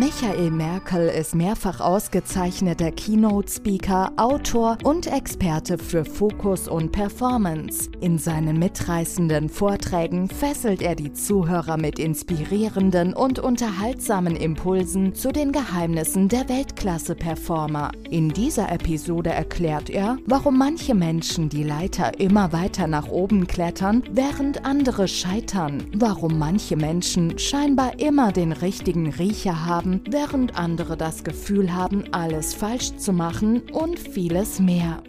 Michael Merkel ist mehrfach ausgezeichneter Keynote-Speaker, Autor und Experte für Fokus und Performance. In seinen mitreißenden Vorträgen fesselt er die Zuhörer mit inspirierenden und unterhaltsamen Impulsen zu den Geheimnissen der Weltklasse-Performer. In dieser Episode erklärt er, warum manche Menschen die Leiter immer weiter nach oben klettern, während andere scheitern, warum manche Menschen scheinbar immer den richtigen Riecher haben, haben, während andere das Gefühl haben, alles falsch zu machen und vieles mehr.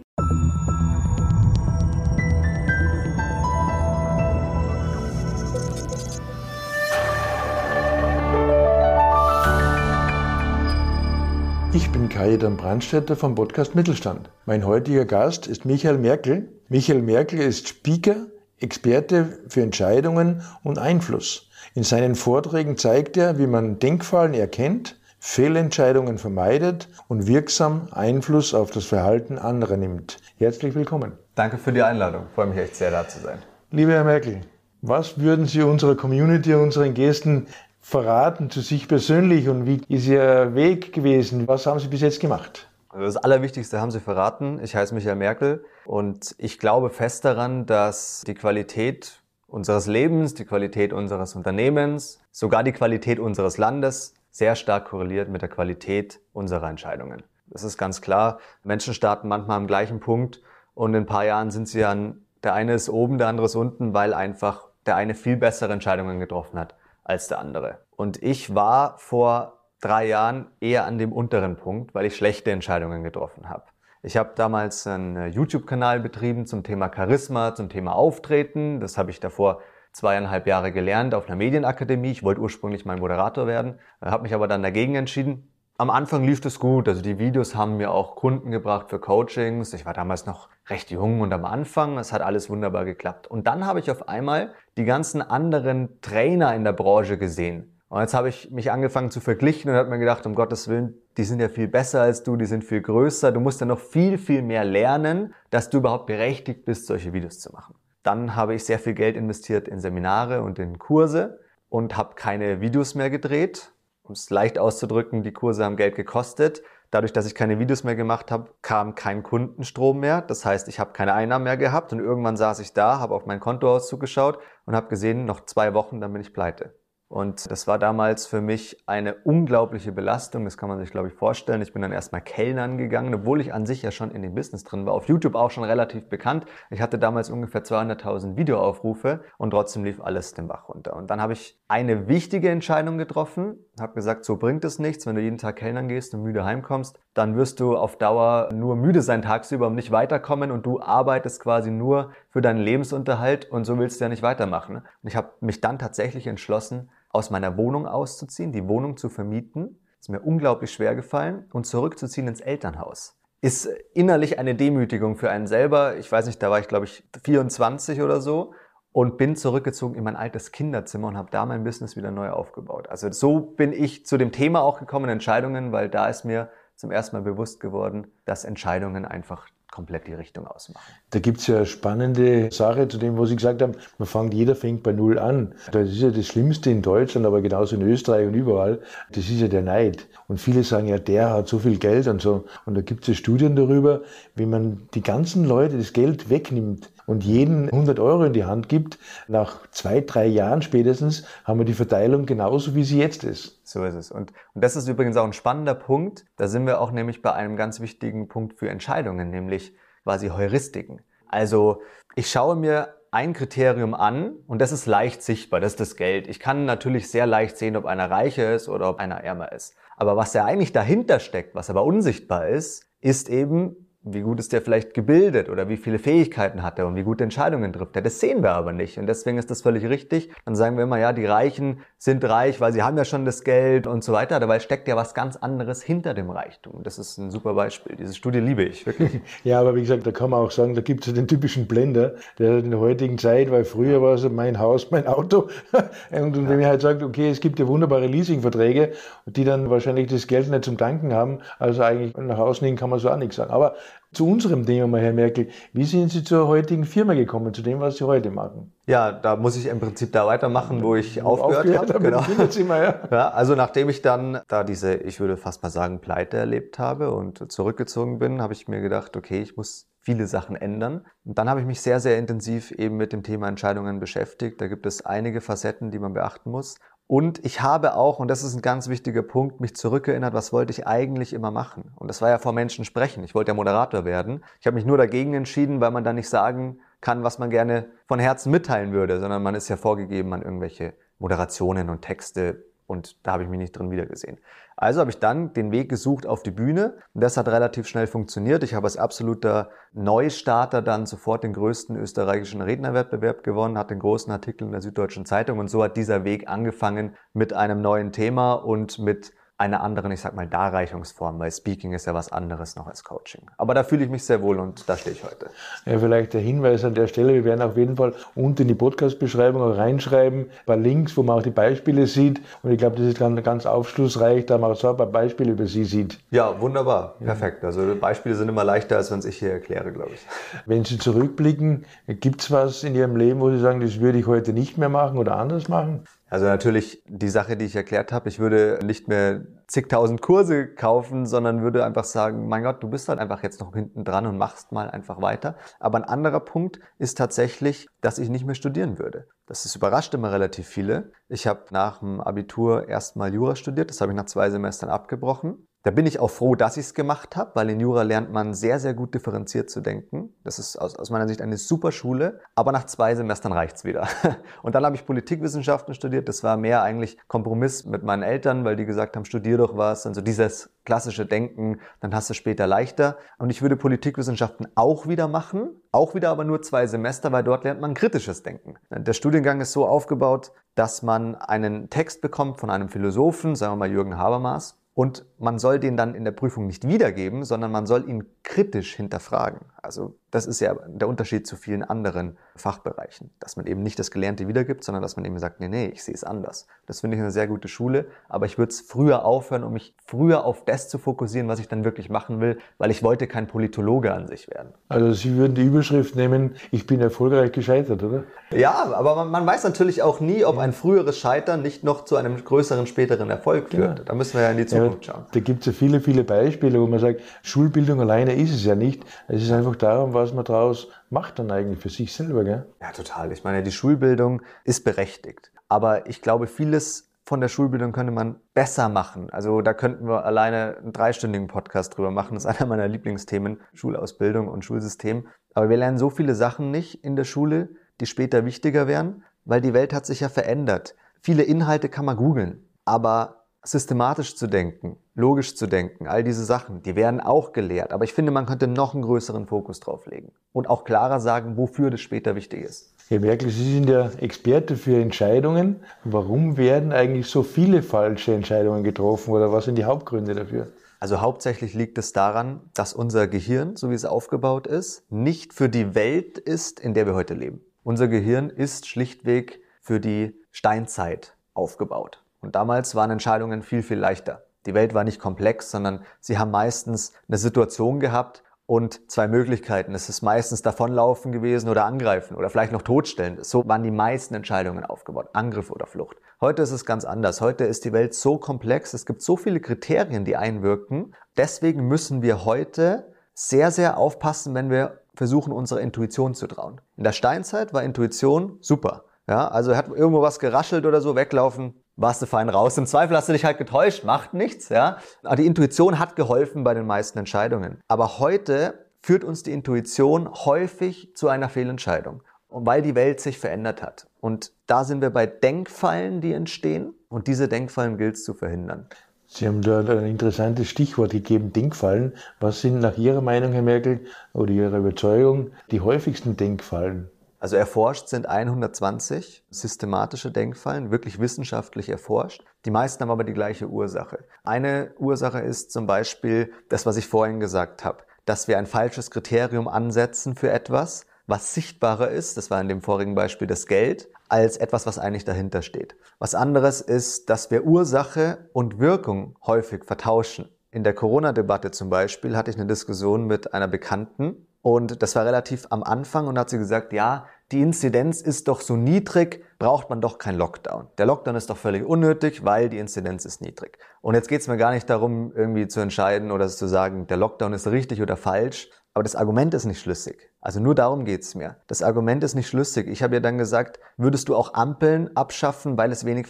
Ich bin Kajetan Brandstätter vom Podcast Mittelstand. Mein heutiger Gast ist Michael Merkel. Michael Merkel ist Speaker, Experte für Entscheidungen und Einfluss. In seinen Vorträgen zeigt er, wie man Denkfallen erkennt, Fehlentscheidungen vermeidet und wirksam Einfluss auf das Verhalten anderer nimmt. Herzlich willkommen. Danke für die Einladung. Ich freue mich echt sehr, da zu sein. Lieber Herr Merkel, was würden Sie unserer Community, unseren Gästen verraten zu sich persönlich und wie ist Ihr Weg gewesen? Was haben Sie bis jetzt gemacht? Das Allerwichtigste haben Sie verraten. Ich heiße Michael Merkel und ich glaube fest daran, dass die Qualität unseres Lebens, die Qualität unseres Unternehmens, sogar die Qualität unseres Landes sehr stark korreliert mit der Qualität unserer Entscheidungen. Das ist ganz klar. Menschen starten manchmal am gleichen Punkt und in ein paar Jahren sind sie an, der eine ist oben, der andere ist unten, weil einfach der eine viel bessere Entscheidungen getroffen hat als der andere. Und ich war vor drei Jahren eher an dem unteren Punkt, weil ich schlechte Entscheidungen getroffen habe. Ich habe damals einen äh, YouTube-Kanal betrieben zum Thema Charisma, zum Thema Auftreten. Das habe ich davor zweieinhalb Jahre gelernt auf einer Medienakademie. Ich wollte ursprünglich mal Moderator werden, äh, habe mich aber dann dagegen entschieden. Am Anfang lief es gut, also die Videos haben mir auch Kunden gebracht für Coachings. Ich war damals noch recht jung und am Anfang, es hat alles wunderbar geklappt. Und dann habe ich auf einmal die ganzen anderen Trainer in der Branche gesehen, und jetzt habe ich mich angefangen zu verglichen und habe mir gedacht, um Gottes Willen, die sind ja viel besser als du, die sind viel größer, du musst ja noch viel, viel mehr lernen, dass du überhaupt berechtigt bist, solche Videos zu machen. Dann habe ich sehr viel Geld investiert in Seminare und in Kurse und habe keine Videos mehr gedreht. Um es leicht auszudrücken, die Kurse haben Geld gekostet. Dadurch, dass ich keine Videos mehr gemacht habe, kam kein Kundenstrom mehr. Das heißt, ich habe keine Einnahmen mehr gehabt und irgendwann saß ich da, habe auf mein Kontoauszug geschaut und habe gesehen, noch zwei Wochen, dann bin ich pleite. Und das war damals für mich eine unglaubliche Belastung. Das kann man sich, glaube ich, vorstellen. Ich bin dann erstmal Kellnern gegangen, obwohl ich an sich ja schon in dem Business drin war. Auf YouTube auch schon relativ bekannt. Ich hatte damals ungefähr 200.000 Videoaufrufe und trotzdem lief alles den Bach runter. Und dann habe ich eine wichtige Entscheidung getroffen. Habe gesagt, so bringt es nichts, wenn du jeden Tag Kellnern gehst und müde heimkommst. Dann wirst du auf Dauer nur müde sein tagsüber und nicht weiterkommen und du arbeitest quasi nur für deinen Lebensunterhalt und so willst du ja nicht weitermachen. Und ich habe mich dann tatsächlich entschlossen, aus meiner Wohnung auszuziehen, die Wohnung zu vermieten. Ist mir unglaublich schwer gefallen und zurückzuziehen ins Elternhaus. Ist innerlich eine Demütigung für einen selber. Ich weiß nicht, da war ich glaube ich 24 oder so und bin zurückgezogen in mein altes Kinderzimmer und habe da mein Business wieder neu aufgebaut. Also so bin ich zu dem Thema auch gekommen, Entscheidungen, weil da ist mir zum ersten Mal bewusst geworden, dass Entscheidungen einfach komplett die Richtung ausmachen. Da gibt es ja spannende Sache zu dem, was Sie gesagt haben. Man fängt, jeder fängt bei Null an. Das ist ja das Schlimmste in Deutschland, aber genauso in Österreich und überall. Das ist ja der Neid. Und viele sagen ja, der hat so viel Geld und so. Und da gibt es ja Studien darüber, wie man die ganzen Leute das Geld wegnimmt und jeden 100 Euro in die Hand gibt, nach zwei, drei Jahren spätestens haben wir die Verteilung genauso, wie sie jetzt ist. So ist es. Und, und das ist übrigens auch ein spannender Punkt. Da sind wir auch nämlich bei einem ganz wichtigen Punkt für Entscheidungen, nämlich quasi Heuristiken. Also ich schaue mir ein Kriterium an und das ist leicht sichtbar, das ist das Geld. Ich kann natürlich sehr leicht sehen, ob einer reicher ist oder ob einer ärmer ist. Aber was ja eigentlich dahinter steckt, was aber unsichtbar ist, ist eben, wie gut ist der vielleicht gebildet oder wie viele Fähigkeiten hat er und wie gute Entscheidungen trifft er. Das sehen wir aber nicht und deswegen ist das völlig richtig. Dann sagen wir immer, ja, die Reichen sind reich, weil sie haben ja schon das Geld und so weiter. Dabei steckt ja was ganz anderes hinter dem Reichtum. Das ist ein super Beispiel. Diese Studie liebe ich, wirklich. ja, aber wie gesagt, da kann man auch sagen, da gibt es den typischen Blender, der in der heutigen Zeit, weil früher war es mein Haus, mein Auto. und wenn man halt sagt, okay, es gibt ja wunderbare Leasingverträge, die dann wahrscheinlich das Geld nicht zum Danken haben, also eigentlich nach außen hin kann man so auch nichts sagen. Aber Zu unserem Thema mal, Herr Merkel. Wie sind Sie zur heutigen Firma gekommen, zu dem, was Sie heute machen? Ja, da muss ich im Prinzip da weitermachen, wo ich aufgehört, aufgehört habe. Genau. Mal, ja. ja, also nachdem ich dann da diese, ich würde fast mal sagen, Pleite erlebt habe und zurückgezogen bin, habe ich mir gedacht, okay, ich muss viele Sachen ändern. Und dann habe ich mich sehr, sehr intensiv eben mit dem Thema Entscheidungen beschäftigt. Da gibt es einige Facetten, die man beachten muss. Und ich habe auch, und das ist ein ganz wichtiger Punkt, mich zurückerinnert, was wollte ich eigentlich immer machen? Und das war ja vor Menschen sprechen. Ich wollte ja Moderator werden. Ich habe mich nur dagegen entschieden, weil man da nicht sagen kann, was man gerne von Herzen mitteilen würde, sondern man ist ja vorgegeben an irgendwelche Moderationen und Texte und da habe ich mich nicht drin wiedergesehen. Also habe ich dann den Weg gesucht auf die Bühne und das hat relativ schnell funktioniert. Ich habe als absoluter Neustarter dann sofort den größten österreichischen Rednerwettbewerb gewonnen, hatte den großen Artikel in der Süddeutschen Zeitung und so hat dieser Weg angefangen mit einem neuen Thema und mit einer anderen, ich sag mal, Darreichungsform, weil Speaking ist ja was anderes noch als Coaching. Aber da fühle ich mich sehr wohl und da stehe ich heute. Ja, vielleicht der Hinweis an der Stelle, wir werden auf jeden Fall unten in die Podcast-Beschreibung auch reinschreiben, ein paar Links, wo man auch die Beispiele sieht. Und ich glaube, das ist ganz, ganz aufschlussreich, da man auch so ein paar Beispiele über Sie sieht. Ja, wunderbar. Perfekt. Also Beispiele sind immer leichter, als wenn ich hier erkläre, glaube ich. Wenn Sie zurückblicken, gibt es was in Ihrem Leben, wo Sie sagen, das würde ich heute nicht mehr machen oder anders machen? Also natürlich die Sache, die ich erklärt habe, ich würde nicht mehr zigtausend Kurse kaufen, sondern würde einfach sagen, mein Gott, du bist halt einfach jetzt noch hinten dran und machst mal einfach weiter. Aber ein anderer Punkt ist tatsächlich, dass ich nicht mehr studieren würde. Das ist überrascht immer relativ viele. Ich habe nach dem Abitur erstmal Jura studiert, das habe ich nach zwei Semestern abgebrochen da bin ich auch froh, dass ich es gemacht habe, weil in Jura lernt man sehr, sehr gut differenziert zu denken. Das ist aus, aus meiner Sicht eine super Schule, aber nach zwei Semestern reicht's wieder. Und dann habe ich Politikwissenschaften studiert. Das war mehr eigentlich Kompromiss mit meinen Eltern, weil die gesagt haben, studier doch was. Also dieses klassische Denken, dann hast du später leichter. Und ich würde Politikwissenschaften auch wieder machen, auch wieder aber nur zwei Semester, weil dort lernt man kritisches Denken. Der Studiengang ist so aufgebaut, dass man einen Text bekommt von einem Philosophen, sagen wir mal Jürgen Habermas, und man soll den dann in der Prüfung nicht wiedergeben, sondern man soll ihn kritisch hinterfragen. Also das ist ja der Unterschied zu vielen anderen Fachbereichen, dass man eben nicht das Gelernte wiedergibt, sondern dass man eben sagt, nee, nee, ich sehe es anders. Das finde ich eine sehr gute Schule, aber ich würde es früher aufhören, um mich früher auf das zu fokussieren, was ich dann wirklich machen will, weil ich wollte kein Politologe an sich werden. Also Sie würden die Überschrift nehmen, ich bin erfolgreich gescheitert, oder? Ja, aber man, man weiß natürlich auch nie, ob ein früheres Scheitern nicht noch zu einem größeren, späteren Erfolg führt. Ja. Da müssen wir ja in die Zukunft ja, schauen. Da gibt es ja viele, viele Beispiele, wo man sagt, Schulbildung alleine ist es ja nicht. Es ist einfach darum, was man daraus macht dann eigentlich für sich selber, gell? Ja, total. Ich meine, die Schulbildung ist berechtigt. Aber ich glaube, vieles von der Schulbildung könnte man besser machen. Also da könnten wir alleine einen dreistündigen Podcast drüber machen. Das ist einer meiner Lieblingsthemen, Schulausbildung und Schulsystem. Aber wir lernen so viele Sachen nicht in der Schule, die später wichtiger werden, weil die Welt hat sich ja verändert. Viele Inhalte kann man googeln, aber systematisch zu denken, logisch zu denken, all diese Sachen, die werden auch gelehrt. Aber ich finde, man könnte noch einen größeren Fokus drauf legen und auch klarer sagen, wofür das später wichtig ist. Herr Merkel, Sie sind ja Experte für Entscheidungen. Warum werden eigentlich so viele falsche Entscheidungen getroffen oder was sind die Hauptgründe dafür? Also hauptsächlich liegt es daran, dass unser Gehirn, so wie es aufgebaut ist, nicht für die Welt ist, in der wir heute leben. Unser Gehirn ist schlichtweg für die Steinzeit aufgebaut. Und damals waren Entscheidungen viel, viel leichter. Die Welt war nicht komplex, sondern sie haben meistens eine Situation gehabt und zwei Möglichkeiten. Es ist meistens davonlaufen gewesen oder angreifen oder vielleicht noch totstellen. So waren die meisten Entscheidungen aufgebaut. Angriff oder Flucht. Heute ist es ganz anders. Heute ist die Welt so komplex. Es gibt so viele Kriterien, die einwirken. Deswegen müssen wir heute sehr, sehr aufpassen, wenn wir versuchen, unserer Intuition zu trauen. In der Steinzeit war Intuition super. Ja, also hat irgendwo was geraschelt oder so, weglaufen, warst du fein raus. Im Zweifel hast du dich halt getäuscht, macht nichts, ja. Aber die Intuition hat geholfen bei den meisten Entscheidungen. Aber heute führt uns die Intuition häufig zu einer Fehlentscheidung. Weil die Welt sich verändert hat. Und da sind wir bei Denkfallen, die entstehen. Und diese Denkfallen gilt es zu verhindern. Sie haben da ein interessantes Stichwort gegeben, Denkfallen. Was sind nach Ihrer Meinung, Herr Merkel, oder Ihrer Überzeugung die häufigsten Denkfallen? Also erforscht sind 120 systematische Denkfallen, wirklich wissenschaftlich erforscht. Die meisten haben aber die gleiche Ursache. Eine Ursache ist zum Beispiel das, was ich vorhin gesagt habe, dass wir ein falsches Kriterium ansetzen für etwas, was sichtbarer ist, das war in dem vorigen Beispiel das Geld, als etwas, was eigentlich dahinter steht. Was anderes ist, dass wir Ursache und Wirkung häufig vertauschen. In der Corona-Debatte zum Beispiel hatte ich eine Diskussion mit einer Bekannten und das war relativ am Anfang und hat sie gesagt, ja, die Inzidenz ist doch so niedrig, braucht man doch keinen Lockdown. Der Lockdown ist doch völlig unnötig, weil die Inzidenz ist niedrig. Und jetzt geht es mir gar nicht darum, irgendwie zu entscheiden oder zu sagen, der Lockdown ist richtig oder falsch, aber das Argument ist nicht schlüssig. Also nur darum geht's mir. Das Argument ist nicht schlüssig. Ich habe ihr dann gesagt, würdest du auch Ampeln abschaffen, weil es wenig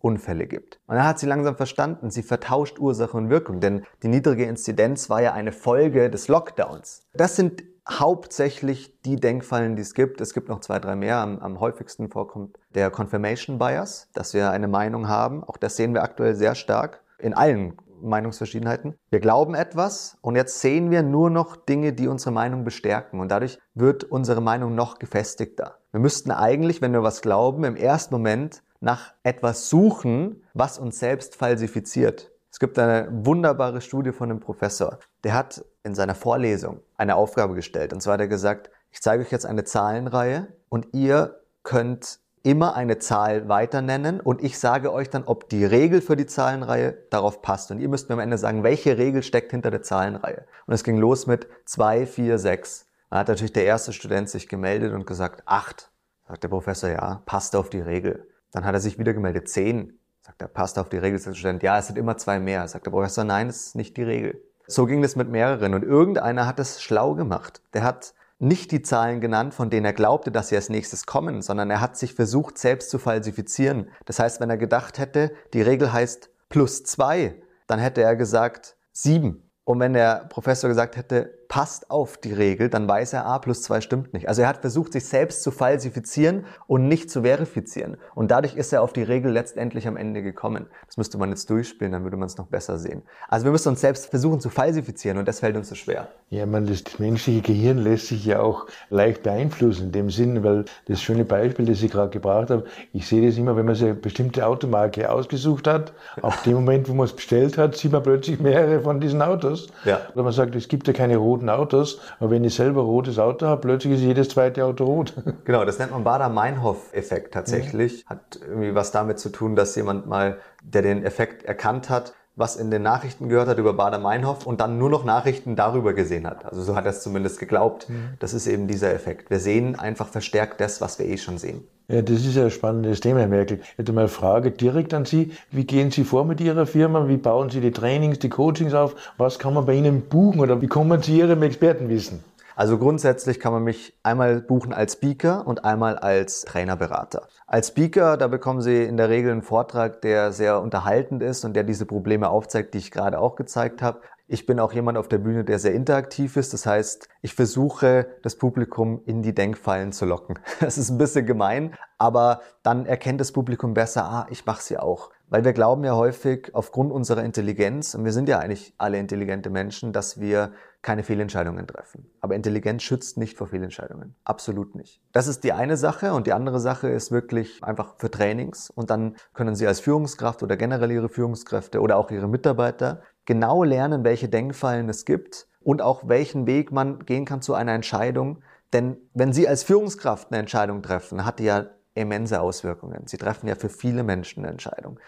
Verkehrsunfälle gibt? Und dann hat sie langsam verstanden, sie vertauscht Ursache und Wirkung, denn die niedrige Inzidenz war ja eine Folge des Lockdowns. Das sind hauptsächlich die Denkfallen, die es gibt. Es gibt noch zwei, drei mehr. Am, am häufigsten vorkommt der Confirmation Bias, dass wir eine Meinung haben. Auch das sehen wir aktuell sehr stark in allen Meinungsverschiedenheiten. Wir glauben etwas und jetzt sehen wir nur noch Dinge, die unsere Meinung bestärken und dadurch wird unsere Meinung noch gefestigter. Wir müssten eigentlich, wenn wir was glauben, im ersten Moment nach etwas suchen, was uns selbst falsifiziert. Es gibt eine wunderbare Studie von einem Professor, der hat in seiner Vorlesung eine Aufgabe gestellt. Und zwar hat er gesagt, ich zeige euch jetzt eine Zahlenreihe und ihr könnt immer eine Zahl weiter nennen und ich sage euch dann, ob die Regel für die Zahlenreihe darauf passt. Und ihr müsst mir am Ende sagen, welche Regel steckt hinter der Zahlenreihe. Und es ging los mit 2, 4, 6. Dann hat natürlich der erste Student sich gemeldet und gesagt, 8. Sagt der Professor, ja, passt auf die Regel. Dann hat er sich wieder gemeldet, 10. Sagt er, passt auf die Regel. Student, ja, es sind immer zwei mehr. Sagt der Professor, nein, das ist nicht die Regel. So ging das mit mehreren. Und irgendeiner hat es schlau gemacht. Der hat nicht die Zahlen genannt, von denen er glaubte, dass sie als nächstes kommen, sondern er hat sich versucht, selbst zu falsifizieren. Das heißt, wenn er gedacht hätte, die Regel heißt plus zwei, dann hätte er gesagt sieben. Und wenn der Professor gesagt hätte, passt auf die Regel, dann weiß er, a plus 2 stimmt nicht. Also er hat versucht, sich selbst zu falsifizieren und nicht zu verifizieren. Und dadurch ist er auf die Regel letztendlich am Ende gekommen. Das müsste man jetzt durchspielen, dann würde man es noch besser sehen. Also wir müssen uns selbst versuchen zu falsifizieren und das fällt uns so schwer. Ja, man, das menschliche Gehirn lässt sich ja auch leicht beeinflussen in dem Sinn, weil das schöne Beispiel, das ich gerade gebracht habe, ich sehe das immer, wenn man sich eine bestimmte Automarke ausgesucht hat, ab dem Moment, wo man es bestellt hat, sieht man plötzlich mehrere von diesen Autos. Ja. Oder man sagt, es gibt ja keine roten roten Autos. Aber wenn ich selber ein rotes Auto habe, plötzlich ist jedes zweite Auto rot. Genau, das nennt man Bader-Meinhof-Effekt tatsächlich. Mhm. Hat irgendwie was damit zu tun, dass jemand mal, der den Effekt erkannt hat, was in den Nachrichten gehört hat über Bader-Meinhof und dann nur noch Nachrichten darüber gesehen hat. Also so hat er es zumindest geglaubt. Mhm. Das ist eben dieser Effekt. Wir sehen einfach verstärkt das, was wir eh schon sehen. Ja, das ist ein spannendes Thema, Herr Merkel. Ich hätte mal eine Frage direkt an Sie. Wie gehen Sie vor mit Ihrer Firma? Wie bauen Sie die Trainings, die Coachings auf? Was kann man bei Ihnen buchen oder wie kommen Sie Ihrem Expertenwissen? Also grundsätzlich kann man mich einmal buchen als Speaker und einmal als Trainerberater. Als Speaker, da bekommen Sie in der Regel einen Vortrag, der sehr unterhaltend ist und der diese Probleme aufzeigt, die ich gerade auch gezeigt habe. Ich bin auch jemand auf der Bühne, der sehr interaktiv ist. Das heißt, ich versuche, das Publikum in die Denkfallen zu locken. Das ist ein bisschen gemein, aber dann erkennt das Publikum besser, ah, ich mache sie auch. Weil wir glauben ja häufig aufgrund unserer Intelligenz, und wir sind ja eigentlich alle intelligente Menschen, dass wir keine Fehlentscheidungen treffen. Aber Intelligenz schützt nicht vor Fehlentscheidungen. Absolut nicht. Das ist die eine Sache und die andere Sache ist wirklich einfach für Trainings und dann können Sie als Führungskraft oder generell Ihre Führungskräfte oder auch Ihre Mitarbeiter genau lernen, welche Denkfallen es gibt und auch welchen Weg man gehen kann zu einer Entscheidung. Denn wenn Sie als Führungskraft eine Entscheidung treffen, hat die ja immense Auswirkungen. Sie treffen ja für viele Menschen eine Entscheidung.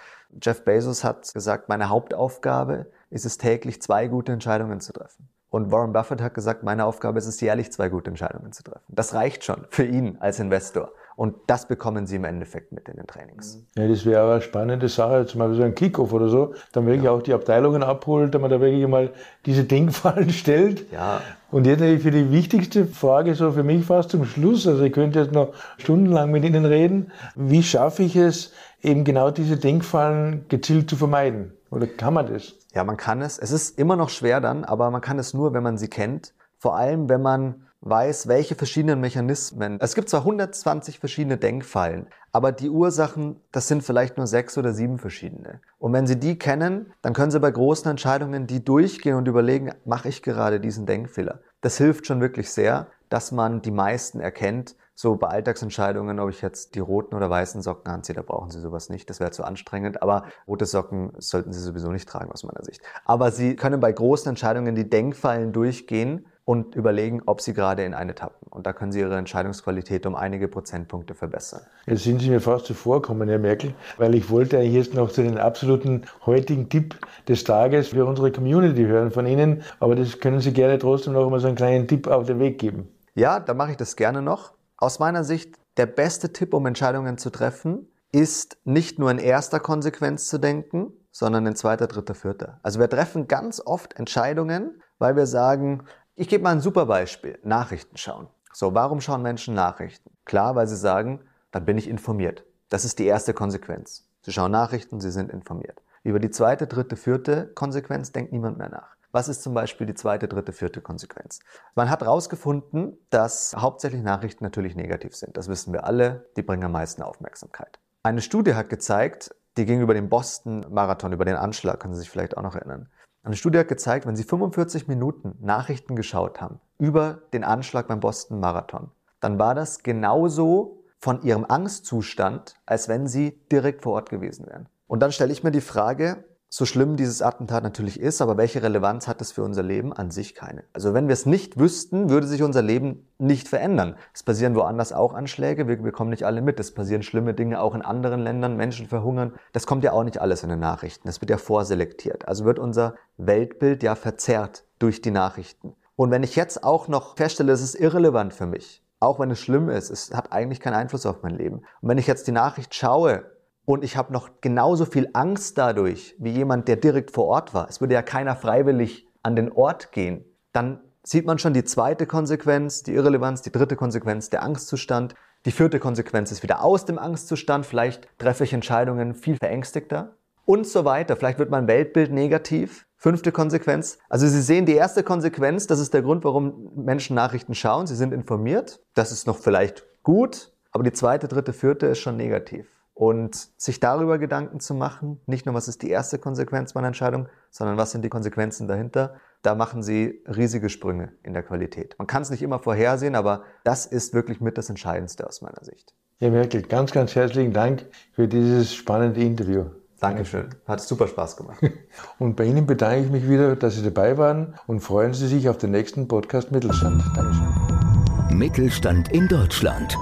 Jeff Bezos hat gesagt, meine Hauptaufgabe ist es täglich zwei gute Entscheidungen zu treffen. Und Warren Buffett hat gesagt, meine Aufgabe ist es jährlich zwei gute Entscheidungen zu treffen. Das reicht schon für ihn als Investor. Und das bekommen sie im Endeffekt mit in den Trainings. Ja, das wäre eine spannende Sache, jetzt mal so ein Kickoff oder so, dann wirklich ja. auch die Abteilungen abholt, dass man da wirklich mal diese Denkfallen stellt. Ja. Und jetzt natürlich für die wichtigste Frage, so für mich fast zum Schluss, also ich könnte jetzt noch stundenlang mit Ihnen reden, wie schaffe ich es, eben genau diese Denkfallen gezielt zu vermeiden? Oder kann man das? Ja, man kann es. Es ist immer noch schwer dann, aber man kann es nur, wenn man sie kennt. Vor allem, wenn man weiß, welche verschiedenen Mechanismen. Es gibt zwar 120 verschiedene Denkfallen, aber die Ursachen, das sind vielleicht nur sechs oder sieben verschiedene. Und wenn Sie die kennen, dann können Sie bei großen Entscheidungen die durchgehen und überlegen, mache ich gerade diesen Denkfehler. Das hilft schon wirklich sehr, dass man die meisten erkennt. So bei Alltagsentscheidungen, ob ich jetzt die roten oder weißen Socken anziehe, da brauchen Sie sowas nicht. Das wäre zu anstrengend. Aber rote Socken sollten Sie sowieso nicht tragen aus meiner Sicht. Aber Sie können bei großen Entscheidungen die Denkfallen durchgehen und überlegen, ob Sie gerade in eine tappen. Und da können Sie Ihre Entscheidungsqualität um einige Prozentpunkte verbessern. Jetzt sind Sie mir fast zuvorkommen, Herr Merkel, weil ich wollte eigentlich jetzt noch zu den absoluten heutigen Tipp des Tages für unsere Community hören von Ihnen. Aber das können Sie gerne trotzdem noch mal so einen kleinen Tipp auf den Weg geben. Ja, da mache ich das gerne noch. Aus meiner Sicht, der beste Tipp, um Entscheidungen zu treffen, ist nicht nur in erster Konsequenz zu denken, sondern in zweiter, dritter, vierter. Also wir treffen ganz oft Entscheidungen, weil wir sagen, ich gebe mal ein super Beispiel, Nachrichten schauen. So, warum schauen Menschen Nachrichten? Klar, weil sie sagen, dann bin ich informiert. Das ist die erste Konsequenz. Sie schauen Nachrichten, sie sind informiert. Über die zweite, dritte, vierte Konsequenz denkt niemand mehr nach. Was ist zum Beispiel die zweite, dritte, vierte Konsequenz? Man hat herausgefunden, dass hauptsächlich Nachrichten natürlich negativ sind. Das wissen wir alle. Die bringen am meisten Aufmerksamkeit. Eine Studie hat gezeigt, die ging über den Boston-Marathon, über den Anschlag, können Sie sich vielleicht auch noch erinnern. Eine Studie hat gezeigt, wenn Sie 45 Minuten Nachrichten geschaut haben über den Anschlag beim Boston-Marathon, dann war das genauso von Ihrem Angstzustand, als wenn Sie direkt vor Ort gewesen wären. Und dann stelle ich mir die Frage, so schlimm dieses Attentat natürlich ist, aber welche Relevanz hat es für unser Leben? An sich keine. Also wenn wir es nicht wüssten, würde sich unser Leben nicht verändern. Es passieren woanders auch Anschläge, wir bekommen nicht alle mit. Es passieren schlimme Dinge auch in anderen Ländern, Menschen verhungern. Das kommt ja auch nicht alles in den Nachrichten. Das wird ja vorselektiert. Also wird unser Weltbild ja verzerrt durch die Nachrichten. Und wenn ich jetzt auch noch feststelle, es ist irrelevant für mich, auch wenn es schlimm ist, es hat eigentlich keinen Einfluss auf mein Leben. Und wenn ich jetzt die Nachricht schaue und ich habe noch genauso viel Angst dadurch, wie jemand, der direkt vor Ort war. Es würde ja keiner freiwillig an den Ort gehen. Dann sieht man schon die zweite Konsequenz, die Irrelevanz, die dritte Konsequenz, der Angstzustand. Die vierte Konsequenz ist wieder aus dem Angstzustand. Vielleicht treffe ich Entscheidungen viel verängstigter und so weiter. Vielleicht wird mein Weltbild negativ. Fünfte Konsequenz. Also Sie sehen die erste Konsequenz, das ist der Grund, warum Menschen Nachrichten schauen. Sie sind informiert. Das ist noch vielleicht gut. Aber die zweite, dritte, vierte ist schon negativ. Und sich darüber Gedanken zu machen, nicht nur was ist die erste Konsequenz meiner Entscheidung, sondern was sind die Konsequenzen dahinter, da machen sie riesige Sprünge in der Qualität. Man kann es nicht immer vorhersehen, aber das ist wirklich mit das Entscheidendste aus meiner Sicht. Herr Merkel, ganz, ganz herzlichen Dank für dieses spannende Interview. Dankeschön. Hat super Spaß gemacht. Und bei Ihnen bedanke ich mich wieder, dass Sie dabei waren und freuen Sie sich auf den nächsten Podcast Mittelstand. Dankeschön. Mittelstand in Deutschland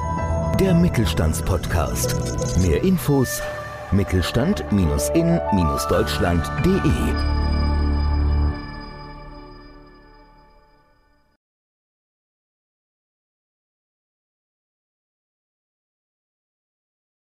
der Mittelstandspodcast. Mehr Infos Mittelstand-in-deutschland.de